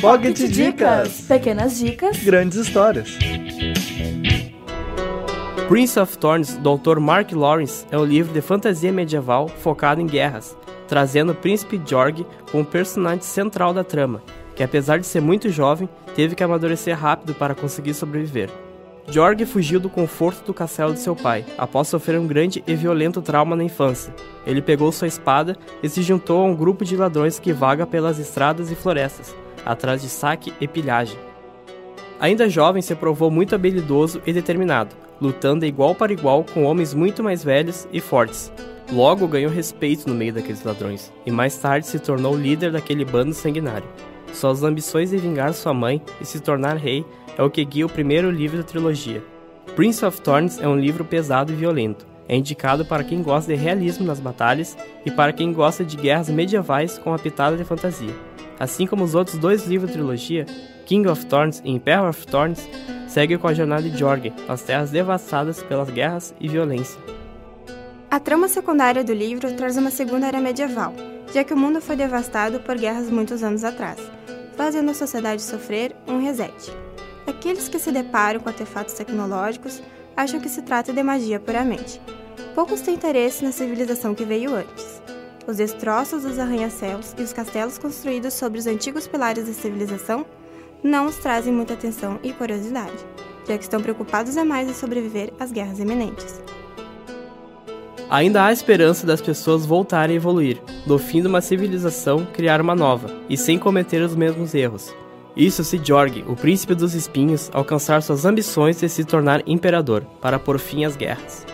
Pocket Dicas. Pequenas dicas. Grandes histórias. Prince of Thorns, do autor Mark Lawrence, é um livro de fantasia medieval focado em guerras, trazendo o príncipe Jorg como personagem central da trama, que apesar de ser muito jovem, teve que amadurecer rápido para conseguir sobreviver. Jorg fugiu do conforto do castelo de seu pai, após sofrer um grande e violento trauma na infância. Ele pegou sua espada e se juntou a um grupo de ladrões que vaga pelas estradas e florestas, atrás de saque e pilhagem. Ainda jovem, se provou muito habilidoso e determinado, lutando igual para igual com homens muito mais velhos e fortes. Logo ganhou respeito no meio daqueles ladrões, e mais tarde se tornou líder daquele bando sanguinário. Suas ambições de vingar sua mãe e se tornar rei é o que guia o primeiro livro da trilogia. Prince of Thorns é um livro pesado e violento. É indicado para quem gosta de realismo nas batalhas e para quem gosta de guerras medievais com a pitada de fantasia. Assim como os outros dois livros da trilogia, King of Thorns e Emperor of Thorns, segue com a jornada de Jorgen, nas terras devastadas pelas guerras e violência. A trama secundária do livro traz uma segunda era medieval, já que o mundo foi devastado por guerras muitos anos atrás, fazendo a sociedade sofrer um reset. Aqueles que se deparam com artefatos tecnológicos acham que se trata de magia puramente. Poucos têm interesse na civilização que veio antes. Os destroços dos arranha-céus e os castelos construídos sobre os antigos pilares da civilização não os trazem muita atenção e curiosidade, já que estão preocupados demais em sobreviver às guerras iminentes. Ainda há esperança das pessoas voltarem a evoluir, do fim de uma civilização criar uma nova, e sem cometer os mesmos erros. Isso se Jorg, o príncipe dos espinhos, alcançar suas ambições de se tornar imperador, para pôr fim às guerras.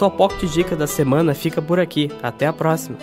Sua pocket dica da semana fica por aqui. Até a próxima!